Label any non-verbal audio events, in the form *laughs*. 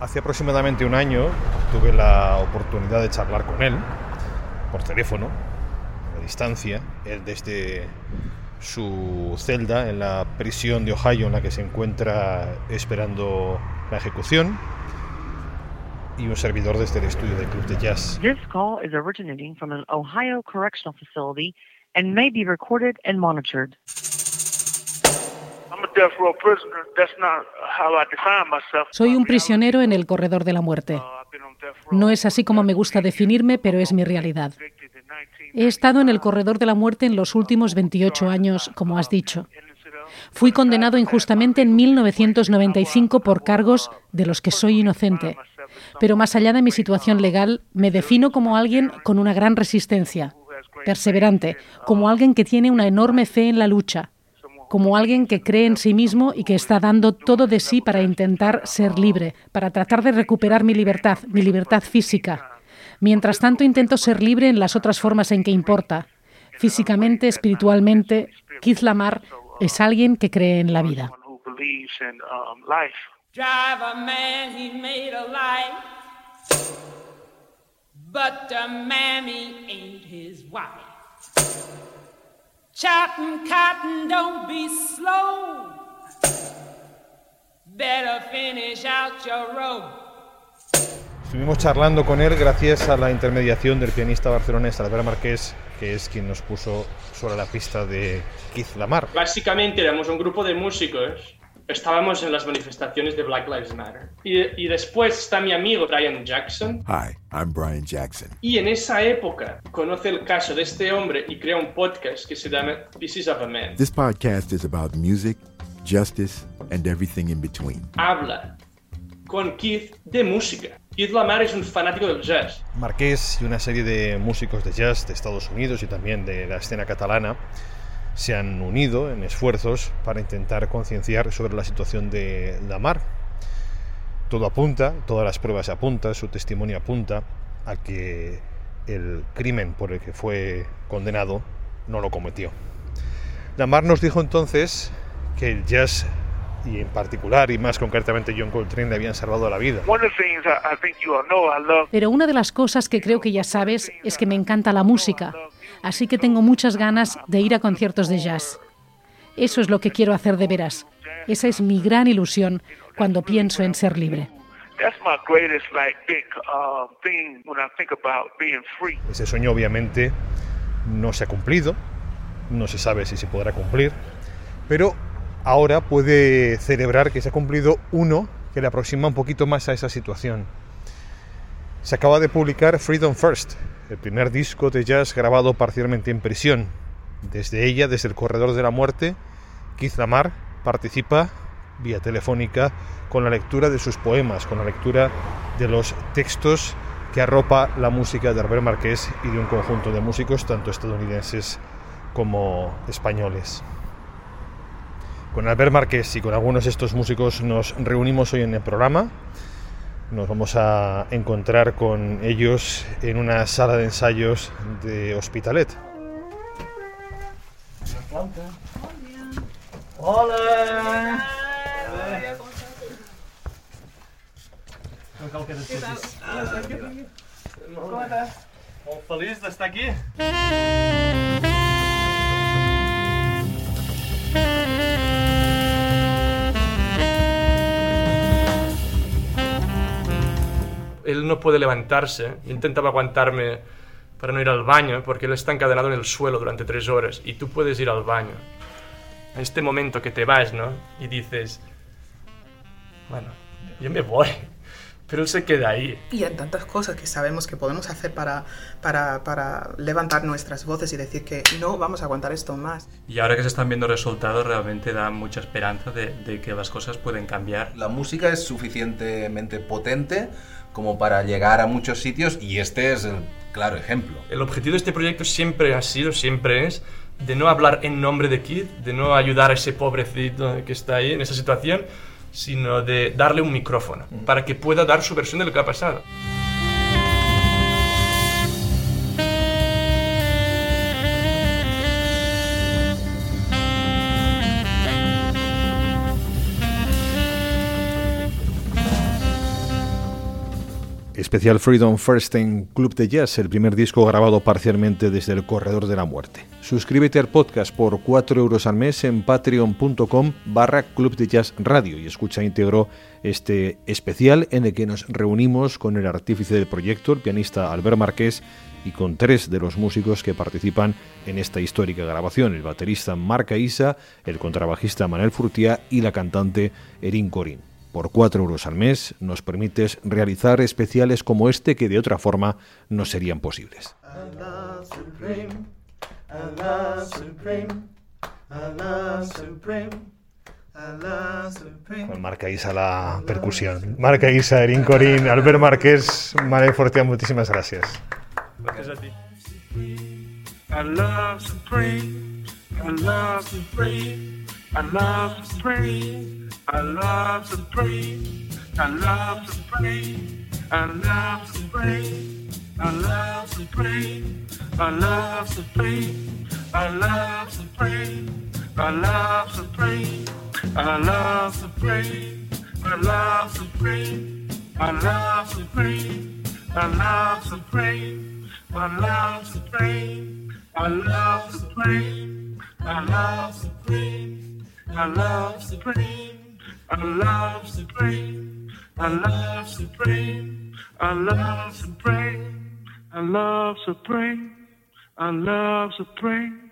Hace aproximadamente un año tuve la oportunidad de charlar con él por teléfono, a distancia, él desde su celda en la prisión de Ohio en la que se encuentra esperando la ejecución y un servidor desde el estudio del club de jazz. This call is originating from an Ohio correctional facility and may be recorded and monitored. Soy un prisionero en el corredor de la muerte. No es así como me gusta definirme, pero es mi realidad. He estado en el corredor de la muerte en los últimos 28 años, como has dicho. Fui condenado injustamente en 1995 por cargos de los que soy inocente. Pero más allá de mi situación legal, me defino como alguien con una gran resistencia, perseverante, como alguien que tiene una enorme fe en la lucha, como alguien que cree en sí mismo y que está dando todo de sí para intentar ser libre, para tratar de recuperar mi libertad, mi libertad física. Mientras tanto intento ser libre en las otras formas en que importa. Físicamente, espiritualmente, Keith Lamar es alguien que cree en la vida. Chopping cotton, don't be slow. Better finish out your road. Estuvimos charlando con él gracias a la intermediación del pianista barcelonés Albert Marqués, que es quien nos puso sobre la pista de Keith Lamar. Básicamente éramos un grupo de músicos estábamos en las manifestaciones de Black Lives Matter. Y, y, después está mi amigo Brian Jackson. Hi, I'm Brian Jackson. Y en esa época conoce el caso de este hombre y crea un podcast que se llama Pieces of a Man. This podcast is about music, justice, and everything in between. Habla con Keith de música. Keith Lamar es un fanático del jazz. Marqués y una serie de músicos de jazz de Estados Unidos y también de la escena catalana se han unido en esfuerzos para intentar concienciar sobre la situación de Lamar. Todo apunta, todas las pruebas apuntan, su testimonio apunta a que el crimen por el que fue condenado no lo cometió. Lamar nos dijo entonces que el jazz y en particular y más concretamente John Coltrane le habían salvado la vida. Pero una de las cosas que creo que ya sabes es que me encanta la música así que tengo muchas ganas de ir a conciertos de jazz. Eso es lo que quiero hacer de veras. Esa es mi gran ilusión cuando pienso en ser libre. Ese sueño obviamente no se ha cumplido, no se sabe si se podrá cumplir, pero ahora puede celebrar que se ha cumplido uno que le aproxima un poquito más a esa situación. Se acaba de publicar Freedom First, el primer disco de jazz grabado parcialmente en prisión. Desde ella, desde el corredor de la muerte, Keith Lamar participa vía telefónica con la lectura de sus poemas, con la lectura de los textos que arropa la música de Albert Marqués y de un conjunto de músicos, tanto estadounidenses como españoles. Con Albert Marqués y con algunos de estos músicos nos reunimos hoy en el programa. Nos vamos a encontrar con ellos en una sala de ensayos de Hospitalet. Hola. Hola. ¿Cómo estás? feliz de estar aquí. No puede levantarse. intentaba aguantarme para no ir al baño porque él está encadenado en el suelo durante tres horas y tú puedes ir al baño. En este momento que te vas, ¿no? Y dices, bueno, yo me voy. *laughs* Pero él se queda ahí. Y en tantas cosas que sabemos que podemos hacer para, para, para, levantar nuestras voces y decir que no vamos a aguantar esto más. Y ahora que se están viendo resultados, realmente da mucha esperanza de, de que las cosas pueden cambiar. La música es suficientemente potente como para llegar a muchos sitios y este es el claro ejemplo. El objetivo de este proyecto siempre ha sido, siempre es, de no hablar en nombre de Kid, de no ayudar a ese pobrecito que está ahí en esa situación, sino de darle un micrófono para que pueda dar su versión de lo que ha pasado. Especial Freedom First en Club de Jazz, el primer disco grabado parcialmente desde el Corredor de la Muerte. Suscríbete al podcast por 4 euros al mes en patreon.com barra y escucha íntegro este especial en el que nos reunimos con el artífice del proyecto, el pianista Albert Marqués, y con tres de los músicos que participan en esta histórica grabación, el baterista Marca Isa, el contrabajista Manuel Furtía y la cantante Erin Corín. Por 4 euros al mes nos permites realizar especiales como este que de otra forma no serían posibles. Con Marca Isa la percusión. Marca Isa, Erin Corín, Albert Márquez, Manuel Furtía, muchísimas gracias. Gracias a ti. I love Supreme. I love Supreme. I love Supreme. I love Supreme. I love Supreme. I love Supreme. I love Supreme. I love Supreme. I love Supreme. I love Supreme. I love Supreme. I love Supreme. I love Supreme. I love Supreme. I love supreme. I love supreme. I love supreme. I love supreme. I love supreme. I love supreme. I love supreme. I love supreme. I love supreme.